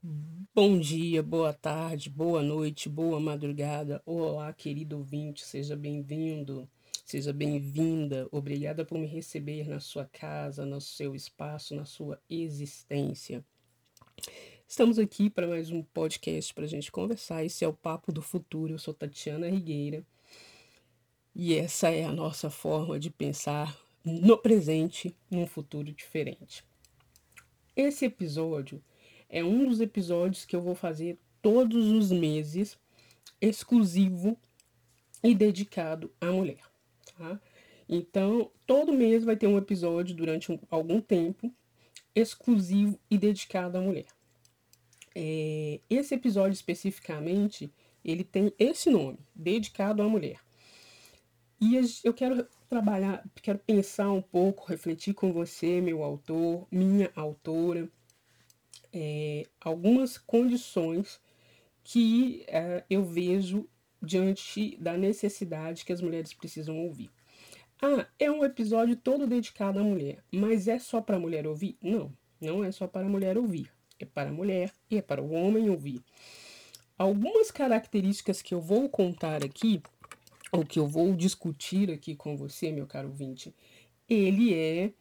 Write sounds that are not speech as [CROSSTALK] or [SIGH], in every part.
Bom dia, boa tarde, boa noite, boa madrugada. Olá, querido ouvinte, seja bem-vindo, seja bem-vinda. Obrigada por me receber na sua casa, no seu espaço, na sua existência. Estamos aqui para mais um podcast para a gente conversar. Esse é o Papo do Futuro. Eu sou Tatiana Rigueira e essa é a nossa forma de pensar no presente, num futuro diferente. Esse episódio é um dos episódios que eu vou fazer todos os meses, exclusivo e dedicado à mulher. Tá? Então, todo mês vai ter um episódio durante um, algum tempo exclusivo e dedicado à mulher. É, esse episódio especificamente, ele tem esse nome, dedicado à mulher. E eu quero trabalhar, quero pensar um pouco, refletir com você, meu autor, minha autora, é, algumas condições que é, eu vejo diante da necessidade que as mulheres precisam ouvir. Ah, é um episódio todo dedicado à mulher, mas é só para a mulher ouvir? Não, não é só para a mulher ouvir. É para a mulher e é para o homem ouvir. Algumas características que eu vou contar aqui, ou que eu vou discutir aqui com você, meu caro ouvinte, ele é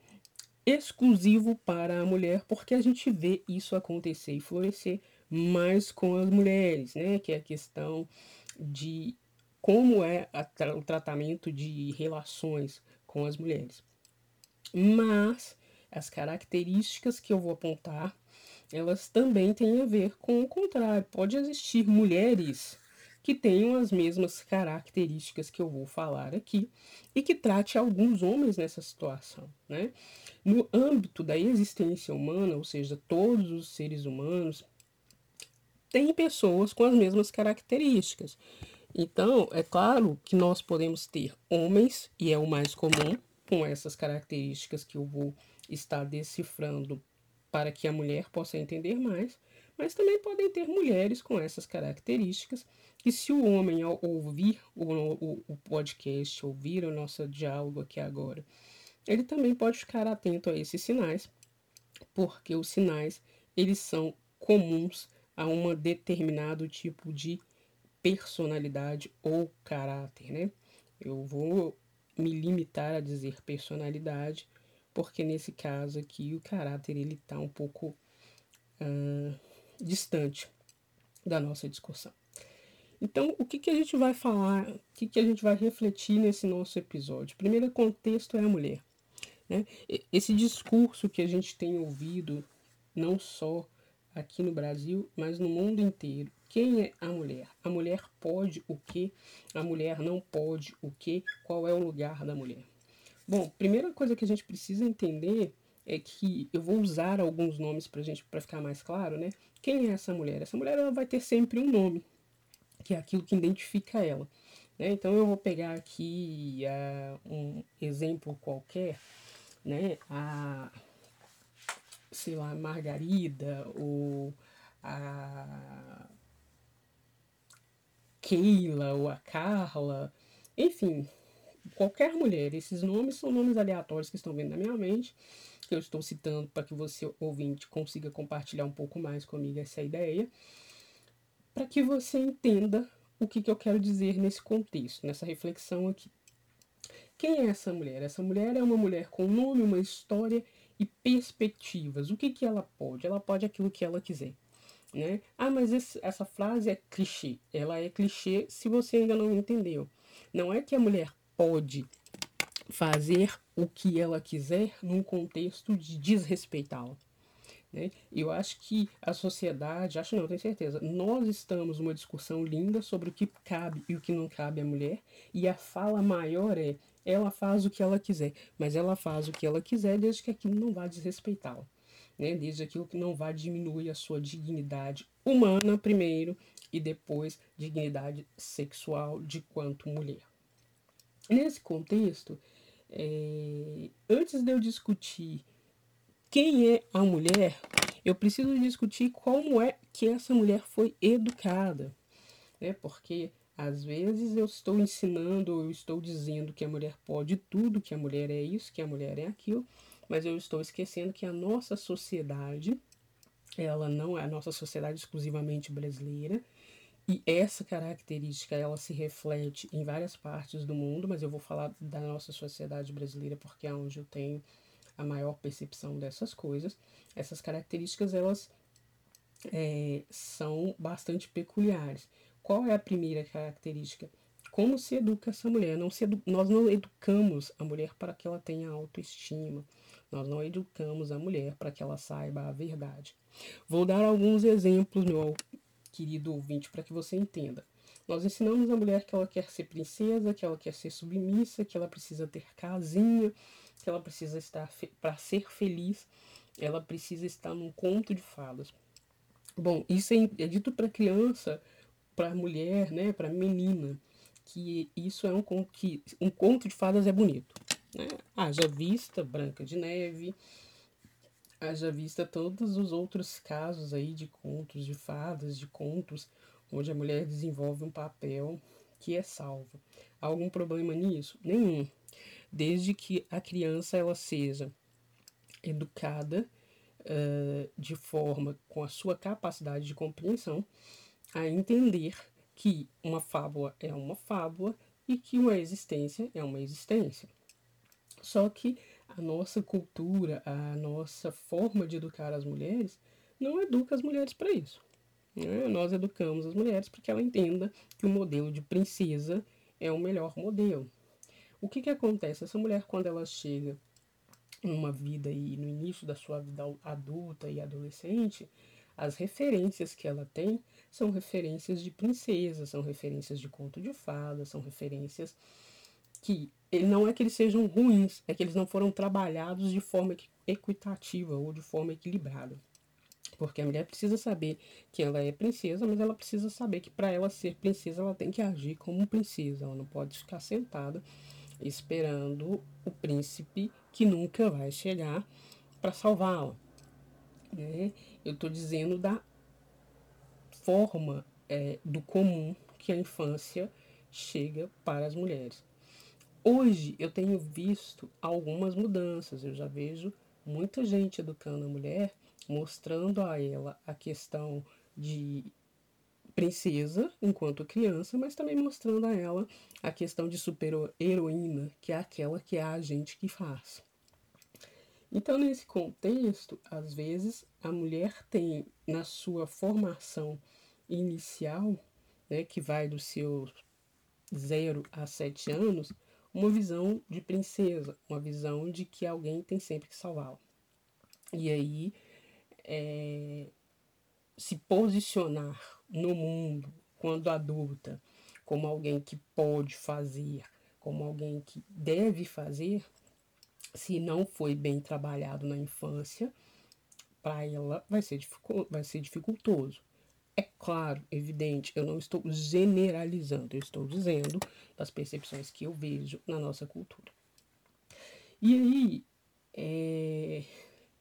exclusivo para a mulher, porque a gente vê isso acontecer e florescer mais com as mulheres, né? Que é a questão de como é tra o tratamento de relações com as mulheres. Mas as características que eu vou apontar, elas também têm a ver com o contrário. Pode existir mulheres que tenham as mesmas características que eu vou falar aqui e que trate alguns homens nessa situação, né? No âmbito da existência humana, ou seja, todos os seres humanos têm pessoas com as mesmas características. Então, é claro que nós podemos ter homens, e é o mais comum, com essas características que eu vou estar decifrando para que a mulher possa entender mais, mas também podem ter mulheres com essas características que se o homem ao ouvir o, o, o podcast, ouvir o nosso diálogo aqui agora, ele também pode ficar atento a esses sinais, porque os sinais eles são comuns a um determinado tipo de personalidade ou caráter, né? Eu vou me limitar a dizer personalidade, porque nesse caso aqui o caráter ele está um pouco uh, distante da nossa discussão. Então, o que, que a gente vai falar, o que, que a gente vai refletir nesse nosso episódio? Primeiro contexto é a mulher. Né? Esse discurso que a gente tem ouvido, não só aqui no Brasil, mas no mundo inteiro. Quem é a mulher? A mulher pode o que? A mulher não pode o que? Qual é o lugar da mulher? Bom, primeira coisa que a gente precisa entender é que eu vou usar alguns nomes para gente para ficar mais claro, né? Quem é essa mulher? Essa mulher ela vai ter sempre um nome, que é aquilo que identifica ela. Né? Então eu vou pegar aqui uh, um exemplo qualquer, né? A sei lá, Margarida ou a Keila ou a Carla, enfim, qualquer mulher. Esses nomes são nomes aleatórios que estão vindo na minha mente que eu estou citando para que você, ouvinte, consiga compartilhar um pouco mais comigo essa ideia, para que você entenda o que, que eu quero dizer nesse contexto, nessa reflexão aqui. Quem é essa mulher? Essa mulher é uma mulher com nome, uma história e perspectivas. O que, que ela pode? Ela pode aquilo que ela quiser. Né? Ah, mas esse, essa frase é clichê. Ela é clichê se você ainda não entendeu. Não é que a mulher pode fazer o que ela quiser num contexto de desrespeitá-la. Né? Eu acho que a sociedade, acho não, tenho certeza, nós estamos numa discussão linda sobre o que cabe e o que não cabe à mulher, e a fala maior é: ela faz o que ela quiser, mas ela faz o que ela quiser desde que aquilo não vá desrespeitá-la. Né? Desde aquilo que não vá diminuir a sua dignidade humana primeiro e depois dignidade sexual de quanto mulher. Nesse contexto, é, antes de eu discutir quem é a mulher, eu preciso discutir como é que essa mulher foi educada. Né? Porque às vezes eu estou ensinando, ou eu estou dizendo que a mulher pode tudo, que a mulher é isso, que a mulher é aquilo, mas eu estou esquecendo que a nossa sociedade ela não é a nossa sociedade exclusivamente brasileira. E essa característica ela se reflete em várias partes do mundo, mas eu vou falar da nossa sociedade brasileira porque é onde eu tenho a maior percepção dessas coisas. Essas características elas é, são bastante peculiares. Qual é a primeira característica? Como se educa essa mulher? Não edu nós não educamos a mulher para que ela tenha autoestima. Nós não educamos a mulher para que ela saiba a verdade. Vou dar alguns exemplos, meu querido ouvinte, para que você entenda. Nós ensinamos a mulher que ela quer ser princesa, que ela quer ser submissa, que ela precisa ter casinha, que ela precisa estar para ser feliz, ela precisa estar num conto de fadas. Bom, isso é, é dito para criança, para mulher, né, para menina, que isso é um conto que um conto de fadas é bonito, né? Haja vista Branca de Neve, haja vista todos os outros casos aí de contos de fadas, de contos onde a mulher desenvolve um papel que é salvo. Há algum problema nisso? Nenhum. Desde que a criança ela seja educada uh, de forma com a sua capacidade de compreensão a entender que uma fábula é uma fábula e que uma existência é uma existência. Só que a nossa cultura, a nossa forma de educar as mulheres não educa as mulheres para isso. Né? Nós educamos as mulheres para que ela entenda que o modelo de princesa é o melhor modelo. O que, que acontece? Essa mulher, quando ela chega numa vida e no início da sua vida adulta e adolescente, as referências que ela tem são referências de princesa, são referências de conto de fadas, são referências que não é que eles sejam ruins, é que eles não foram trabalhados de forma equitativa ou de forma equilibrada. Porque a mulher precisa saber que ela é princesa, mas ela precisa saber que para ela ser princesa, ela tem que agir como princesa. Ela não pode ficar sentada esperando o príncipe que nunca vai chegar para salvá-la. Né? Eu estou dizendo da forma é, do comum que a infância chega para as mulheres. Hoje eu tenho visto algumas mudanças, eu já vejo muita gente educando a mulher, mostrando a ela a questão de princesa enquanto criança, mas também mostrando a ela a questão de super-heroína, que é aquela que é a gente que faz. Então, nesse contexto, às vezes a mulher tem na sua formação inicial, né, que vai do seu 0 a 7 anos, uma visão de princesa, uma visão de que alguém tem sempre que salvá-la. E aí, é, se posicionar no mundo, quando adulta, como alguém que pode fazer, como alguém que deve fazer, se não foi bem trabalhado na infância, para ela vai ser, vai ser dificultoso. É claro, evidente, eu não estou generalizando, eu estou dizendo das percepções que eu vejo na nossa cultura. E aí, é,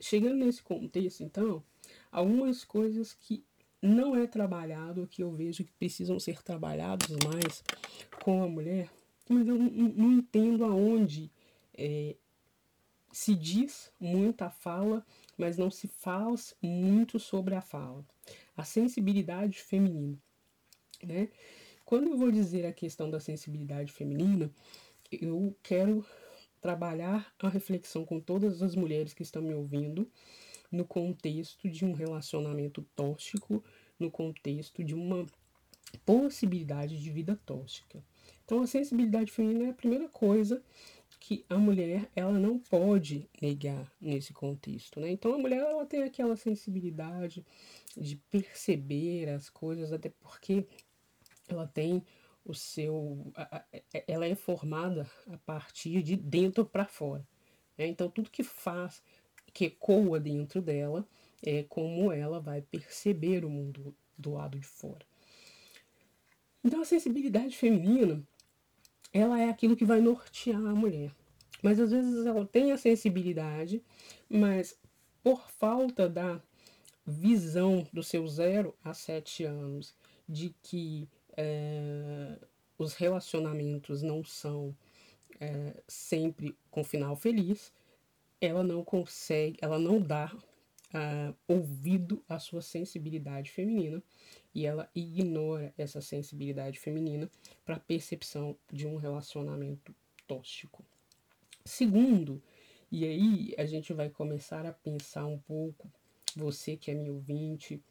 chegando nesse contexto, então, algumas coisas que não é trabalhado, que eu vejo que precisam ser trabalhados mais com a mulher, mas eu não, entendo aonde é, se diz muita fala, mas não se faz muito sobre a fala a sensibilidade feminina. Né? Quando eu vou dizer a questão da sensibilidade feminina, eu quero trabalhar a reflexão com todas as mulheres que estão me ouvindo no contexto de um relacionamento tóxico, no contexto de uma possibilidade de vida tóxica. Então a sensibilidade feminina é a primeira coisa que a mulher ela não pode negar nesse contexto, né? Então a mulher ela tem aquela sensibilidade de perceber as coisas, até porque ela tem o seu, ela é formada a partir de dentro para fora. Né? Então tudo que faz, que ecoa dentro dela, é como ela vai perceber o mundo do lado de fora. Então a sensibilidade feminina ela é aquilo que vai nortear a mulher. Mas às vezes ela tem a sensibilidade, mas por falta da visão do seu zero a sete anos de que é, os relacionamentos não são é, sempre com final feliz, ela não consegue, ela não dá uh, ouvido à sua sensibilidade feminina e ela ignora essa sensibilidade feminina para a percepção de um relacionamento tóxico. Segundo, e aí a gente vai começar a pensar um pouco, você que é meu ouvinte,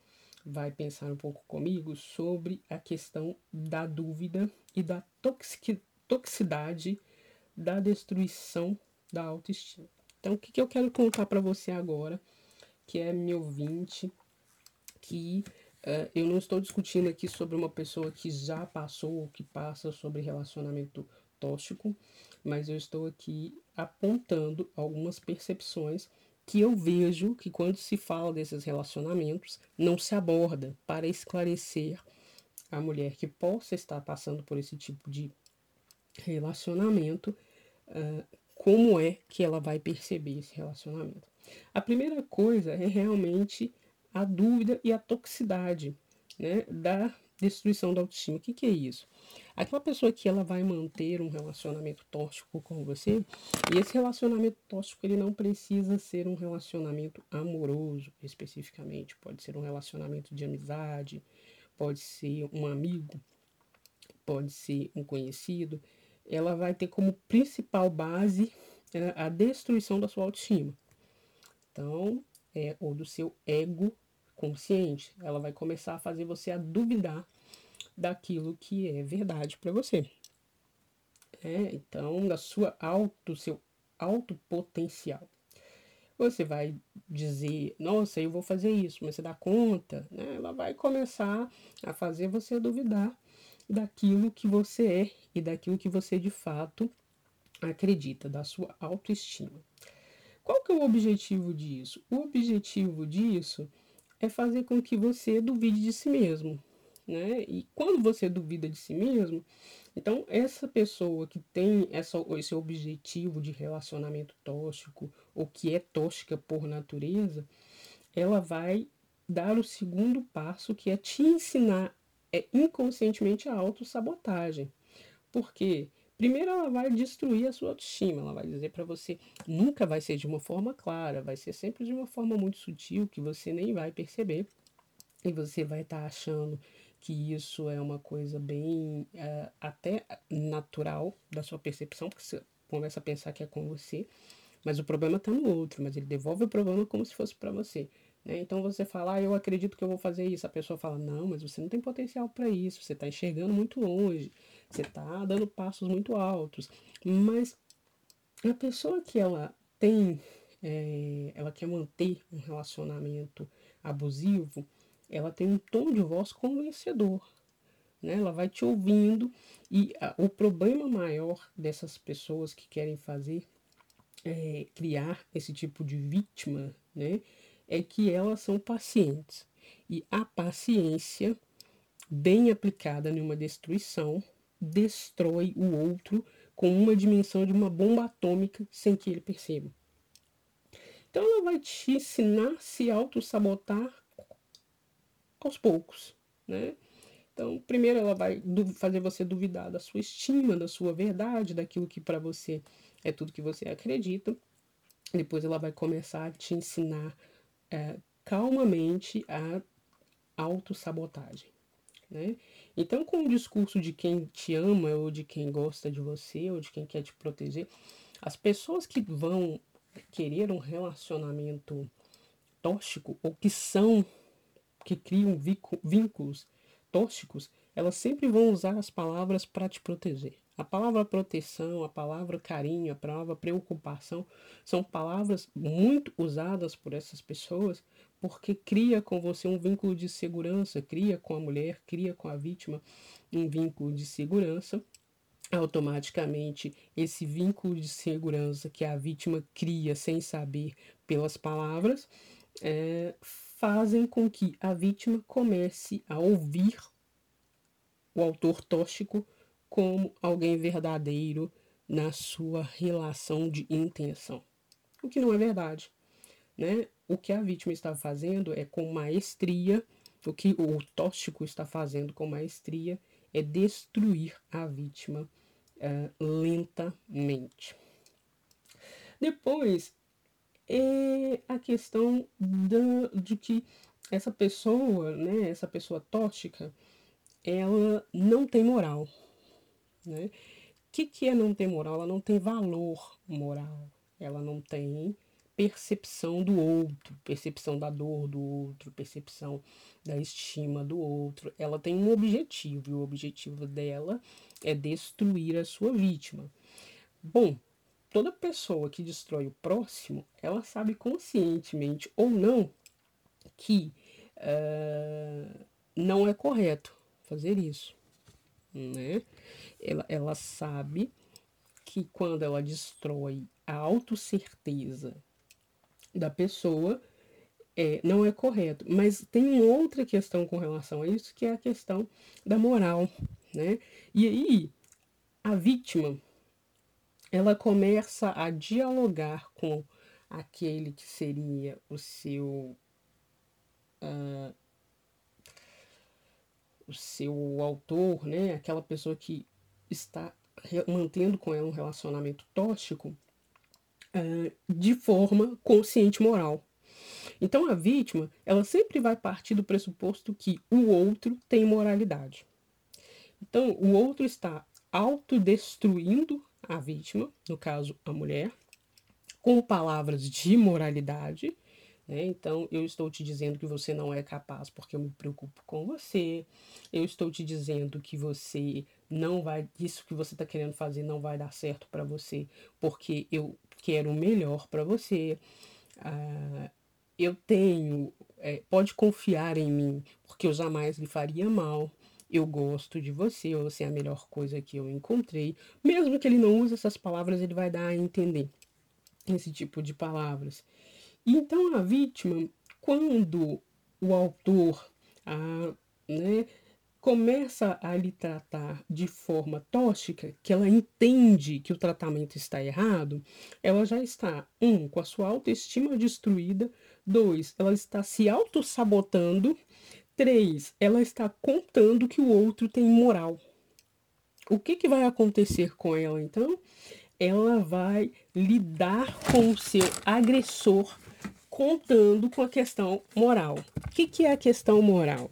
vai pensar um pouco comigo sobre a questão da dúvida e da toxic, toxicidade da destruição da autoestima. Então, o que, que eu quero contar para você agora, que é meu ouvinte, que uh, eu não estou discutindo aqui sobre uma pessoa que já passou ou que passa sobre relacionamento tóxico, mas eu estou aqui apontando algumas percepções que eu vejo que quando se fala desses relacionamentos não se aborda para esclarecer a mulher que possa estar passando por esse tipo de relacionamento, uh, como é que ela vai perceber esse relacionamento. A primeira coisa é realmente a dúvida e a toxicidade né, da destruição da autoestima. O que, que é isso? Aquela pessoa que ela vai manter um relacionamento tóxico com você, e esse relacionamento tóxico ele não precisa ser um relacionamento amoroso especificamente, pode ser um relacionamento de amizade, pode ser um amigo, pode ser um conhecido. Ela vai ter como principal base é, a destruição da sua autoestima. Então, é, ou do seu ego consciente. Ela vai começar a fazer você a duvidar daquilo que é verdade para você. É, então, da sua auto, seu alto potencial. Você vai dizer, nossa, eu vou fazer isso, mas você dá conta, né? Ela vai começar a fazer você duvidar daquilo que você é e daquilo que você de fato acredita, da sua autoestima. Qual que é o objetivo disso? O objetivo disso é fazer com que você duvide de si mesmo, né? E quando você duvida de si mesmo, então essa pessoa que tem essa, esse objetivo de relacionamento tóxico ou que é tóxica por natureza, ela vai dar o segundo passo que é te ensinar é, inconscientemente a autossabotagem. Por quê? Primeiro ela vai destruir a sua autoestima, ela vai dizer para você, nunca vai ser de uma forma clara, vai ser sempre de uma forma muito sutil que você nem vai perceber. E você vai estar tá achando que isso é uma coisa bem uh, até natural da sua percepção, porque você começa a pensar que é com você, mas o problema está no outro, mas ele devolve o problema como se fosse para você. Né? Então você fala, ah, eu acredito que eu vou fazer isso. A pessoa fala, não, mas você não tem potencial para isso, você está enxergando muito longe. Você está dando passos muito altos. Mas a pessoa que ela tem, é, ela quer manter um relacionamento abusivo, ela tem um tom de voz convencedor. Né? Ela vai te ouvindo e a, o problema maior dessas pessoas que querem fazer é, criar esse tipo de vítima, né? É que elas são pacientes. E a paciência, bem aplicada numa destruição, destrói o outro com uma dimensão de uma bomba atômica sem que ele perceba. Então ela vai te ensinar a se auto-sabotar aos poucos, né? Então, primeiro ela vai fazer você duvidar da sua estima, da sua verdade, daquilo que para você é tudo que você acredita. Depois ela vai começar a te ensinar é, calmamente a autossabotagem. Né? Então, com o discurso de quem te ama, ou de quem gosta de você, ou de quem quer te proteger, as pessoas que vão querer um relacionamento tóxico, ou que são, que criam vínculos tóxicos, elas sempre vão usar as palavras para te proteger. A palavra proteção, a palavra carinho, a palavra preocupação são palavras muito usadas por essas pessoas porque cria com você um vínculo de segurança, cria com a mulher, cria com a vítima um vínculo de segurança. Automaticamente, esse vínculo de segurança que a vítima cria sem saber pelas palavras é, fazem com que a vítima comece a ouvir o autor tóxico como alguém verdadeiro na sua relação de intenção. O que não é verdade. Né? O que a vítima está fazendo é com maestria, o que o tóxico está fazendo com maestria é destruir a vítima uh, lentamente. Depois, é a questão da, de que essa pessoa, né, essa pessoa tóxica, ela não tem moral, né? O que, que é não ter moral? Ela não tem valor moral, ela não tem percepção do outro, percepção da dor do outro, percepção da estima do outro. Ela tem um objetivo, e o objetivo dela é destruir a sua vítima. Bom, toda pessoa que destrói o próximo, ela sabe conscientemente ou não que uh, não é correto fazer isso, né? Ela, ela sabe que quando ela destrói a autocerteza da pessoa, é, não é correto. Mas tem outra questão com relação a isso, que é a questão da moral, né? E aí, a vítima, ela começa a dialogar com aquele que seria o seu uh, o seu autor, né, aquela pessoa que está mantendo com ela um relacionamento tóxico uh, de forma consciente moral. Então a vítima, ela sempre vai partir do pressuposto que o outro tem moralidade. Então o outro está autodestruindo a vítima, no caso a mulher, com palavras de moralidade. Né? Então, eu estou te dizendo que você não é capaz porque eu me preocupo com você. Eu estou te dizendo que você não vai, isso que você está querendo fazer não vai dar certo para você porque eu quero o melhor para você. Ah, eu tenho, é, pode confiar em mim porque eu jamais lhe faria mal eu gosto de você, você é a melhor coisa que eu encontrei. Mesmo que ele não use essas palavras, ele vai dar a entender esse tipo de palavras. Então a vítima, quando o autor a, né, começa a lhe tratar de forma tóxica, que ela entende que o tratamento está errado, ela já está, um, com a sua autoestima destruída, dois, ela está se auto-sabotando, Três, ela está contando que o outro tem moral. O que, que vai acontecer com ela então? Ela vai lidar com o seu agressor contando com a questão moral. O que, que é a questão moral?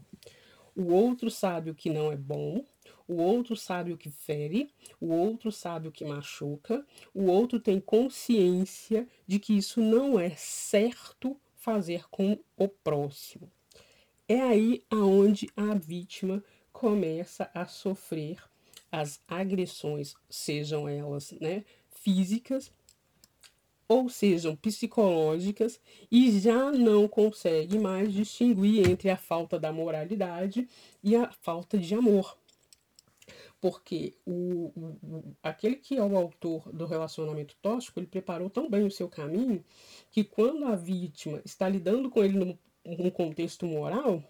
O outro sabe o que não é bom, o outro sabe o que fere, o outro sabe o que machuca, o outro tem consciência de que isso não é certo fazer com o próximo. É aí aonde a vítima começa a sofrer as agressões, sejam elas né, físicas ou sejam psicológicas, e já não consegue mais distinguir entre a falta da moralidade e a falta de amor. Porque o, o, aquele que é o autor do relacionamento tóxico, ele preparou tão bem o seu caminho que quando a vítima está lidando com ele no um contexto moral,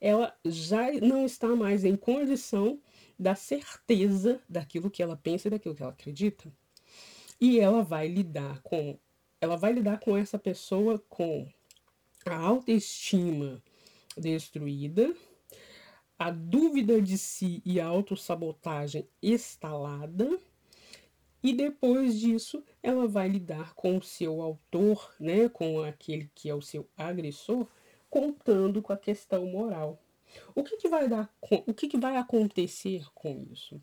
ela já não está mais em condição da certeza daquilo que ela pensa e daquilo que ela acredita. E ela vai lidar com ela vai lidar com essa pessoa com a autoestima destruída, a dúvida de si e a autossabotagem instalada, e depois disso ela vai lidar com o seu autor, né, com aquele que é o seu agressor, contando com a questão moral. O que, que vai dar, o que, que vai acontecer com isso?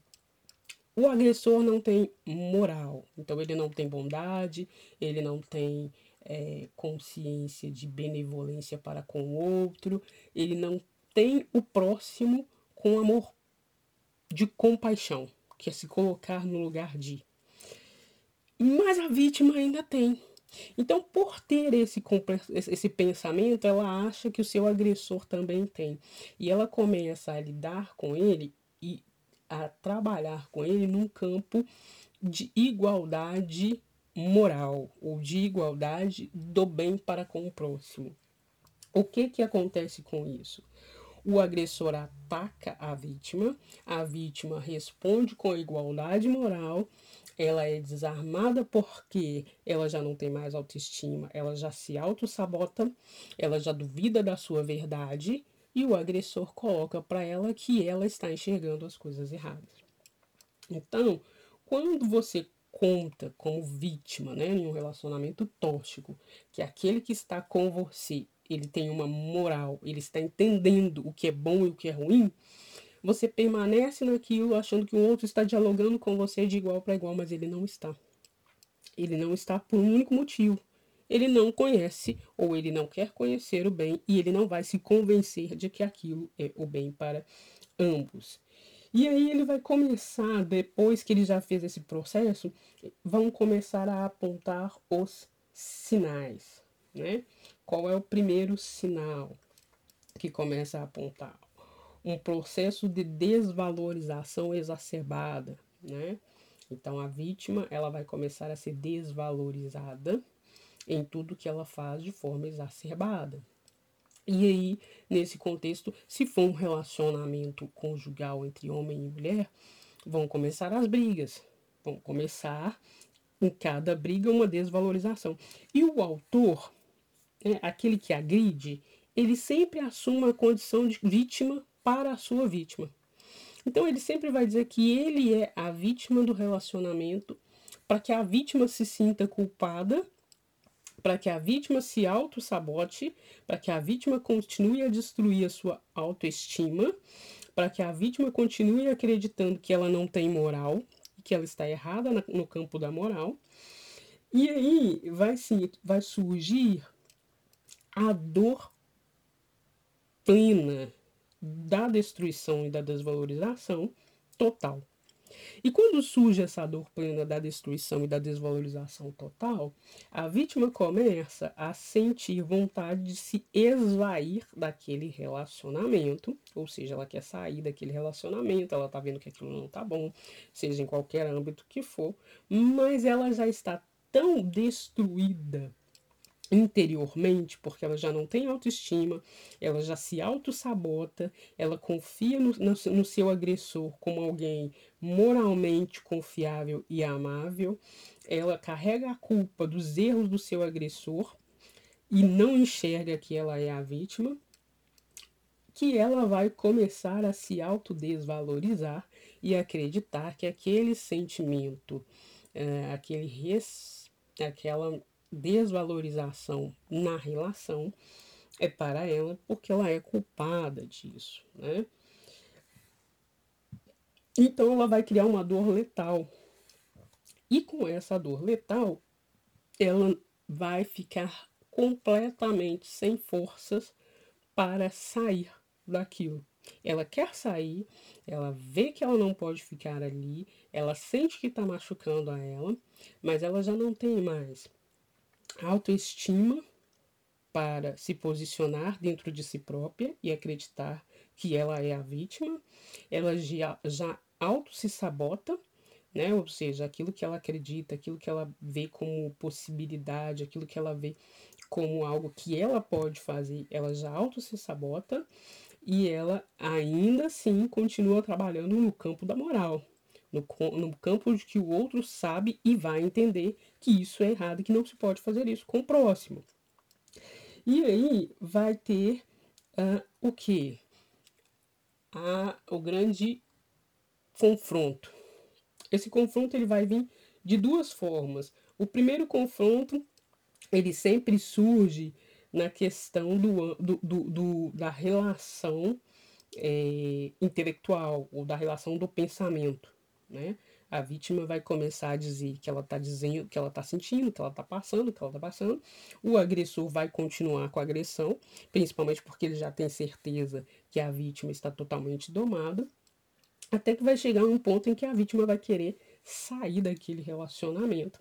O agressor não tem moral, então ele não tem bondade, ele não tem é, consciência de benevolência para com o outro, ele não tem o próximo com amor de compaixão, que é se colocar no lugar de. Mas a vítima ainda tem. Então, por ter esse, esse pensamento, ela acha que o seu agressor também tem. E ela começa a lidar com ele e a trabalhar com ele num campo de igualdade moral ou de igualdade do bem para com o próximo. O que que acontece com isso? O agressor ataca a vítima, a vítima responde com igualdade moral ela é desarmada porque ela já não tem mais autoestima, ela já se auto-sabota, ela já duvida da sua verdade e o agressor coloca para ela que ela está enxergando as coisas erradas. Então, quando você conta como vítima, né, em um relacionamento tóxico, que aquele que está com você, ele tem uma moral, ele está entendendo o que é bom e o que é ruim, você permanece naquilo achando que o outro está dialogando com você de igual para igual, mas ele não está. Ele não está por um único motivo. Ele não conhece ou ele não quer conhecer o bem e ele não vai se convencer de que aquilo é o bem para ambos. E aí ele vai começar, depois que ele já fez esse processo, vão começar a apontar os sinais, né? Qual é o primeiro sinal que começa a apontar? Um processo de desvalorização exacerbada, né? Então a vítima, ela vai começar a ser desvalorizada em tudo que ela faz de forma exacerbada. E aí, nesse contexto, se for um relacionamento conjugal entre homem e mulher, vão começar as brigas. Vão começar em cada briga uma desvalorização. E o autor, é, aquele que agride, ele sempre assume a condição de vítima para a sua vítima. Então ele sempre vai dizer que ele é a vítima do relacionamento para que a vítima se sinta culpada para que a vítima se auto-sabote, para que a vítima continue a destruir a sua autoestima, para que a vítima continue acreditando que ela não tem moral, que ela está errada no campo da moral. E aí vai, sim, vai surgir a dor plena da destruição e da desvalorização total. E quando surge essa dor plena da destruição e da desvalorização total, a vítima começa a sentir vontade de se esvair daquele relacionamento, ou seja, ela quer sair daquele relacionamento, ela tá vendo que aquilo não tá bom, seja em qualquer âmbito que for, mas ela já está tão destruída interiormente, porque ela já não tem autoestima, ela já se auto-sabota, ela confia no, no, no, seu agressor como alguém moralmente confiável e amável, ela carrega a culpa dos erros do seu agressor e não enxerga que ela é a vítima, que ela vai começar a se autodesvalorizar e acreditar que aquele sentimento, é, aquele res, aquela desvalorização na relação é para ela porque ela é culpada disso, né? Então ela vai criar uma dor letal. E com essa dor letal, ela vai ficar completamente sem forças para sair daquilo. Ela quer sair, ela vê que ela não pode ficar ali, ela sente que está machucando a ela, mas ela já não tem mais autoestima para se posicionar dentro de si própria e acreditar que ela é a vítima, ela já, já auto se sabota, né? Ou seja, aquilo que ela acredita, aquilo que ela vê como possibilidade, aquilo que ela vê como algo que ela pode fazer, ela já auto se sabota e ela ainda assim continua trabalhando no campo da moral, no, no campo de que o outro sabe e vai entender que isso é errado que não se pode fazer isso com o próximo. E aí vai ter uh, o que? o grande confronto. Esse confronto ele vai vir de duas formas. O primeiro confronto ele sempre surge na questão do, do, do, do da relação é, intelectual ou da relação do pensamento né? A vítima vai começar a dizer que ela está dizendo, que ela está sentindo, que ela está passando, que ela está passando. O agressor vai continuar com a agressão, principalmente porque ele já tem certeza que a vítima está totalmente domada, até que vai chegar um ponto em que a vítima vai querer sair daquele relacionamento.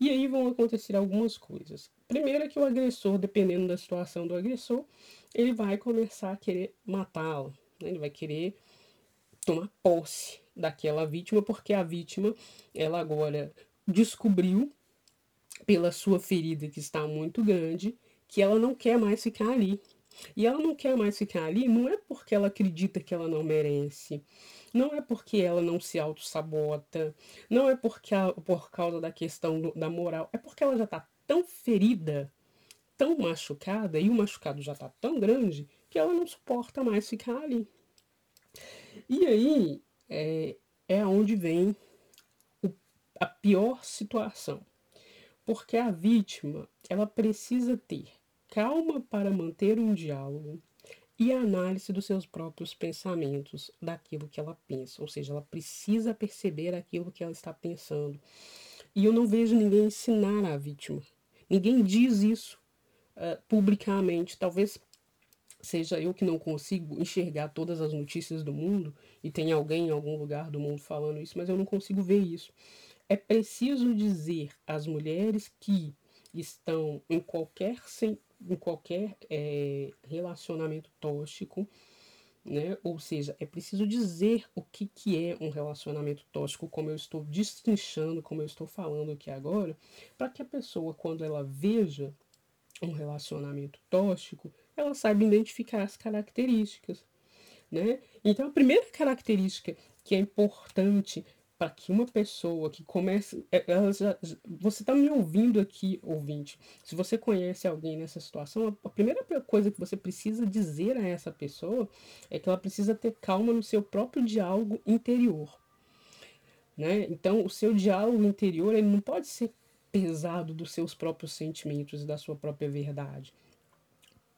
E aí vão acontecer algumas coisas. Primeiro é que o agressor, dependendo da situação do agressor, ele vai começar a querer matá-lo. Né? Ele vai querer tomar posse daquela vítima, porque a vítima, ela agora descobriu, pela sua ferida que está muito grande, que ela não quer mais ficar ali. E ela não quer mais ficar ali não é porque ela acredita que ela não merece, não é porque ela não se auto-sabota, não é porque a, por causa da questão do, da moral, é porque ela já está tão ferida, tão machucada, e o machucado já está tão grande, que ela não suporta mais ficar ali. E aí é, é onde vem o, a pior situação. Porque a vítima, ela precisa ter calma para manter um diálogo e análise dos seus próprios pensamentos, daquilo que ela pensa. Ou seja, ela precisa perceber aquilo que ela está pensando. E eu não vejo ninguém ensinar a vítima. Ninguém diz isso uh, publicamente. Talvez seja eu que não consigo enxergar todas as notícias do mundo e tem alguém em algum lugar do mundo falando isso, mas eu não consigo ver isso. É preciso dizer às mulheres que estão em qualquer, em qualquer é, relacionamento tóxico, né? Ou seja, é preciso dizer o que, que é um relacionamento tóxico, como eu estou destrinchando, como eu estou falando aqui agora, para que a pessoa, quando ela veja um relacionamento tóxico, ela saiba identificar as características. Né? Então, a primeira característica que é importante para que uma pessoa que comece. É, ela já, você está me ouvindo aqui, ouvinte. Se você conhece alguém nessa situação, a primeira coisa que você precisa dizer a essa pessoa é que ela precisa ter calma no seu próprio diálogo interior. Né? Então, o seu diálogo interior ele não pode ser pesado dos seus próprios sentimentos e da sua própria verdade.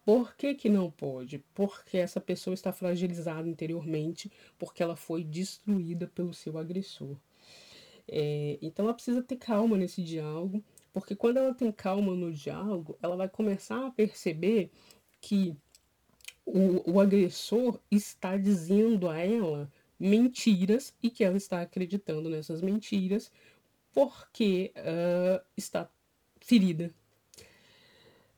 Por que, que não pode? Porque essa pessoa está fragilizada interiormente, porque ela foi destruída pelo seu agressor. É, então ela precisa ter calma nesse diálogo, porque quando ela tem calma no diálogo, ela vai começar a perceber que o, o agressor está dizendo a ela mentiras e que ela está acreditando nessas mentiras porque uh, está ferida,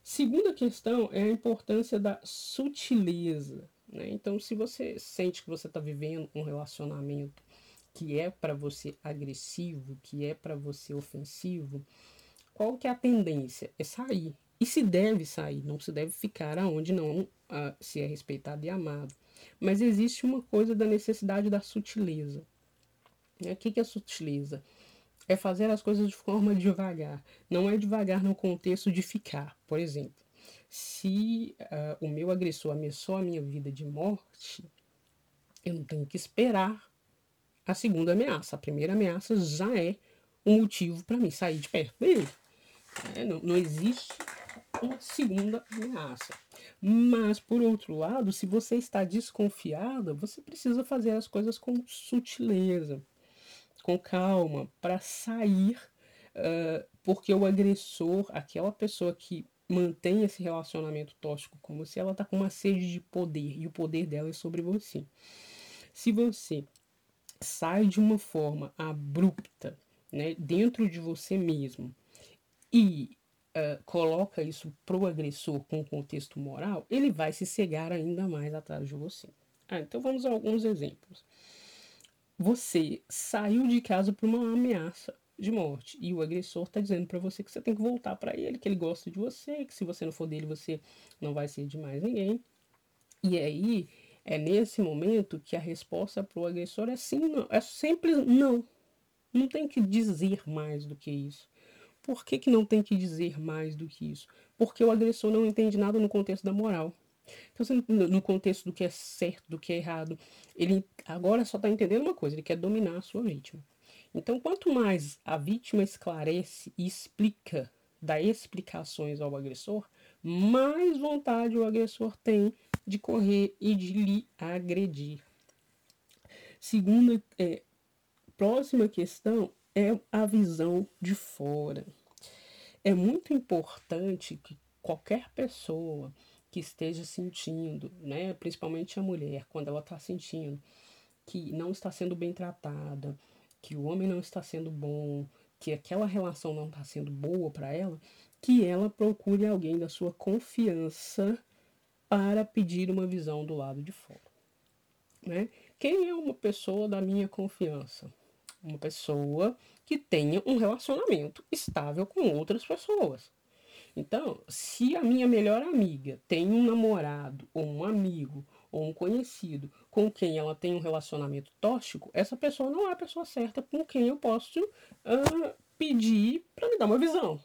Segunda questão é a importância da sutileza. Né? Então, se você sente que você está vivendo um relacionamento que é para você agressivo, que é para você ofensivo, qual que é a tendência? É sair. E se deve sair, não se deve ficar aonde não uh, se é respeitado e amado. Mas existe uma coisa da necessidade da sutileza. Né? O que, que é sutileza? É fazer as coisas de forma [LAUGHS] devagar. Não é devagar no contexto de ficar. Por exemplo, se uh, o meu agressor ameaçou a minha vida de morte, eu não tenho que esperar a segunda ameaça. A primeira ameaça já é um motivo para mim sair de perto dele. É, não, não existe uma segunda ameaça. Mas, por outro lado, se você está desconfiada, você precisa fazer as coisas com sutileza com calma, para sair, uh, porque o agressor, aquela pessoa que mantém esse relacionamento tóxico com você, ela está com uma sede de poder e o poder dela é sobre você. Se você sai de uma forma abrupta, né, dentro de você mesmo e uh, coloca isso pro agressor com contexto moral, ele vai se cegar ainda mais atrás de você. Ah, então vamos a alguns exemplos. Você saiu de casa por uma ameaça de morte e o agressor está dizendo para você que você tem que voltar para ele, que ele gosta de você, que se você não for dele você não vai ser de mais ninguém. E aí é nesse momento que a resposta para o agressor é sim, não, é sempre não. Não tem que dizer mais do que isso. Por que, que não tem que dizer mais do que isso? Porque o agressor não entende nada no contexto da moral. Então, no contexto do que é certo, do que é errado, ele agora só está entendendo uma coisa: ele quer dominar a sua vítima. Então, quanto mais a vítima esclarece e explica, dá explicações ao agressor, mais vontade o agressor tem de correr e de lhe agredir. Segunda, é, próxima questão é a visão de fora. É muito importante que qualquer pessoa que esteja sentindo, né, principalmente a mulher, quando ela está sentindo que não está sendo bem tratada, que o homem não está sendo bom, que aquela relação não está sendo boa para ela, que ela procure alguém da sua confiança para pedir uma visão do lado de fora. Né? Quem é uma pessoa da minha confiança? Uma pessoa que tenha um relacionamento estável com outras pessoas. Então, se a minha melhor amiga tem um namorado, ou um amigo, ou um conhecido com quem ela tem um relacionamento tóxico, essa pessoa não é a pessoa certa com quem eu posso uh, pedir para me dar uma visão.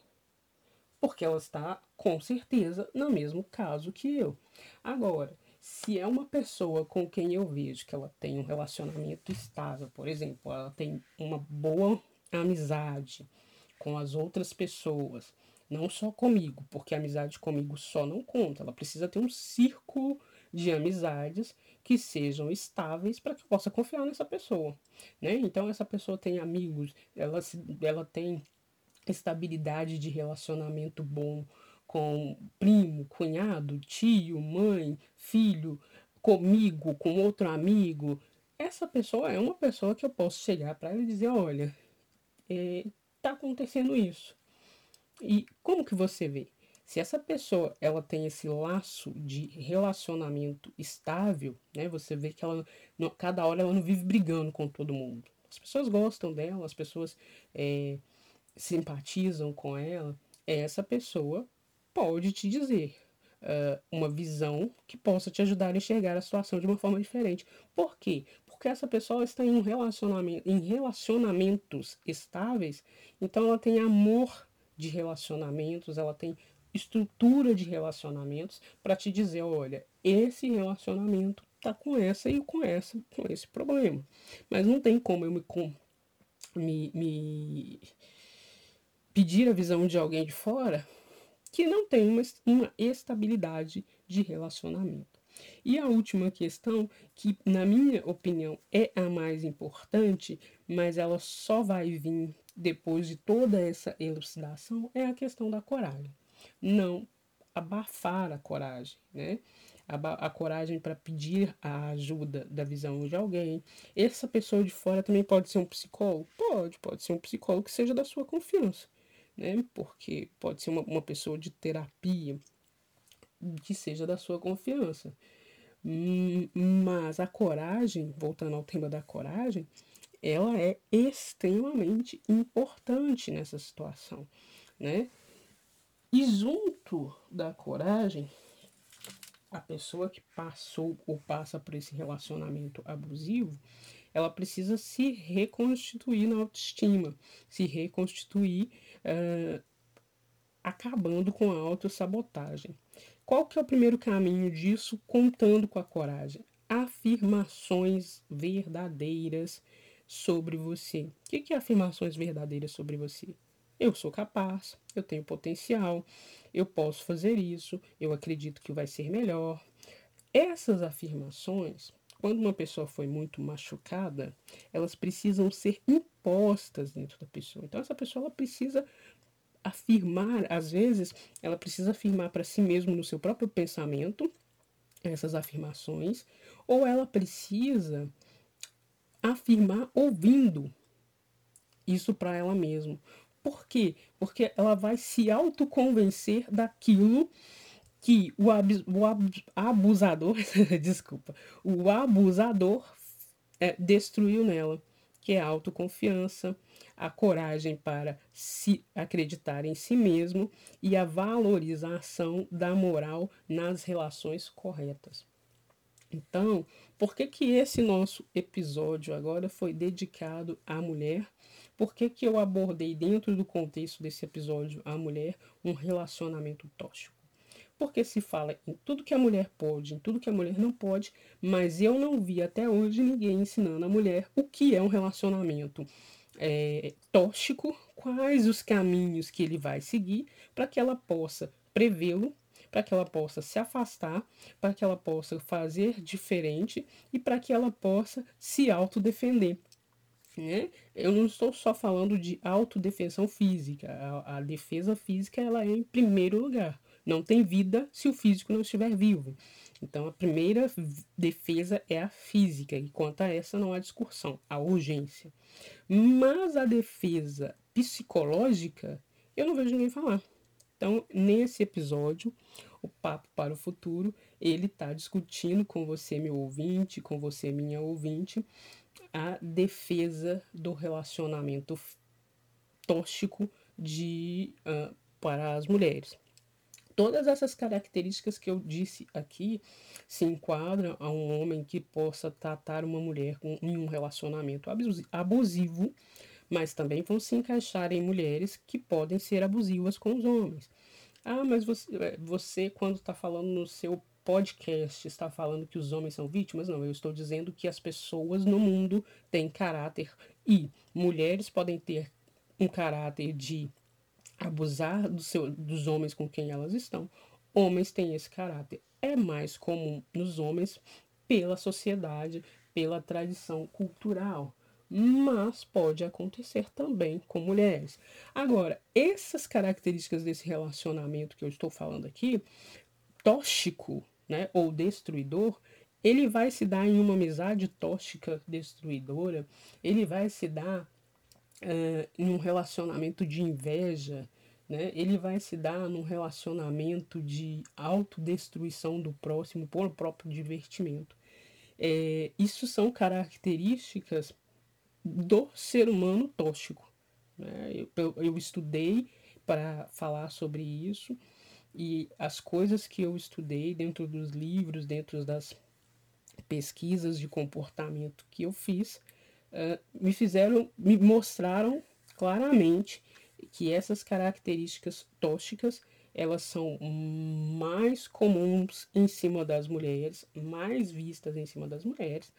Porque ela está, com certeza, no mesmo caso que eu. Agora, se é uma pessoa com quem eu vejo que ela tem um relacionamento estável, por exemplo, ela tem uma boa amizade com as outras pessoas, não só comigo, porque a amizade comigo só não conta, ela precisa ter um círculo de amizades que sejam estáveis para que eu possa confiar nessa pessoa, né? Então essa pessoa tem amigos, ela, ela tem estabilidade de relacionamento bom com primo, cunhado, tio, mãe, filho, comigo, com outro amigo. Essa pessoa é uma pessoa que eu posso chegar para ela e dizer, olha, é, tá acontecendo isso. E como que você vê? Se essa pessoa ela tem esse laço de relacionamento estável, né? Você vê que ela cada hora ela não vive brigando com todo mundo. As pessoas gostam dela, as pessoas é, simpatizam com ela. Essa pessoa pode te dizer uh, uma visão que possa te ajudar a enxergar a situação de uma forma diferente. Por quê? Porque essa pessoa está em um relacionamento, em relacionamentos estáveis, então ela tem amor de relacionamentos, ela tem estrutura de relacionamentos para te dizer, olha, esse relacionamento tá com essa e com essa, com esse problema. Mas não tem como eu me, me, me pedir a visão de alguém de fora que não tem uma, uma estabilidade de relacionamento. E a última questão, que na minha opinião é a mais importante, mas ela só vai vir depois de toda essa elucidação, é a questão da coragem não abafar a coragem, né? A, a coragem para pedir a ajuda da visão de alguém. Essa pessoa de fora também pode ser um psicólogo? Pode, pode ser um psicólogo que seja da sua confiança, né? Porque pode ser uma, uma pessoa de terapia que seja da sua confiança. Hum, mas a coragem, voltando ao tema da coragem, ela é extremamente importante nessa situação, né? E junto da coragem, a pessoa que passou ou passa por esse relacionamento abusivo, ela precisa se reconstituir na autoestima, se reconstituir uh, acabando com a autossabotagem. Qual que é o primeiro caminho disso, contando com a coragem? Afirmações verdadeiras sobre você. O que é afirmações verdadeiras sobre você? Eu sou capaz, eu tenho potencial, eu posso fazer isso, eu acredito que vai ser melhor. Essas afirmações, quando uma pessoa foi muito machucada, elas precisam ser impostas dentro da pessoa. Então essa pessoa ela precisa afirmar, às vezes, ela precisa afirmar para si mesmo no seu próprio pensamento essas afirmações, ou ela precisa afirmar ouvindo isso para ela mesma. Por quê? Porque ela vai se autoconvencer daquilo que o, ab o ab abusador, [LAUGHS] desculpa, o abusador é, destruiu nela, que é a autoconfiança, a coragem para se acreditar em si mesmo e a valorização da moral nas relações corretas. Então, por que que esse nosso episódio agora foi dedicado à mulher? Por que, que eu abordei dentro do contexto desse episódio a mulher um relacionamento tóxico? Porque se fala em tudo que a mulher pode, em tudo que a mulher não pode, mas eu não vi até hoje ninguém ensinando a mulher o que é um relacionamento é, tóxico, quais os caminhos que ele vai seguir para que ela possa prevê-lo, para que ela possa se afastar, para que ela possa fazer diferente e para que ela possa se autodefender. Né? Eu não estou só falando de autodefensão física. A, a, defesa física ela é em primeiro lugar. Não tem vida se o físico não estiver vivo. Então a primeira defesa é a física, e quanto a essa não há discussão, a urgência. Mas a defesa psicológica, eu não vejo ninguém falar. Então, nesse episódio, o Papo para o Futuro, ele está discutindo com você, meu ouvinte, com você, minha ouvinte, a defesa do relacionamento tóxico de, uh, para as mulheres. Todas essas características que eu disse aqui se enquadram a um homem que possa tratar uma mulher em um relacionamento abusivo, mas também vão se encaixar em mulheres que podem ser abusivas com os homens. Ah, mas você, você quando está falando no seu podcast está falando que os homens são vítimas, não, eu estou dizendo que as pessoas no mundo têm caráter e mulheres podem ter um caráter de abusar do seu, dos homens com quem elas estão. Homens têm esse caráter. É mais comum nos homens pela sociedade, pela tradição cultural. Mas pode acontecer também com mulheres. Agora, essas características desse relacionamento que eu estou falando aqui, tóxico, né, ou destruidor, ele vai se dar em uma amizade tóxica, destruidora, ele vai se dar uh, em um relacionamento de inveja, né? ele vai se dar num relacionamento de autodestruição do próximo por próprio divertimento. É, isso são características do ser humano tóxico. Né? Eu, eu, estudei para falar sobre isso e as coisas que eu estudei dentro dos livros, dentro das pesquisas de comportamento que eu fiz, uh, me fizeram, me mostraram claramente que essas características tóxicas elas são mais comuns em cima das mulheres, mais vistas em cima das mulheres,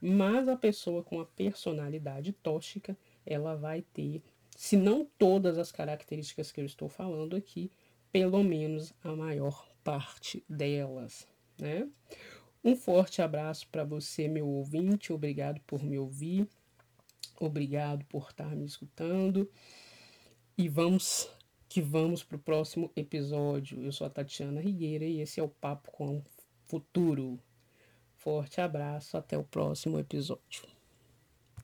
mas a pessoa com a personalidade tóxica, ela vai ter, se não todas as características que eu estou falando aqui, pelo menos a maior parte delas, né? Um forte abraço para você, meu ouvinte. Obrigado por me ouvir. Obrigado por estar me escutando. E vamos que vamos para o próximo episódio. Eu sou a Tatiana Rigueira e esse é o Papo com o Futuro. Forte abraço, até o próximo episódio.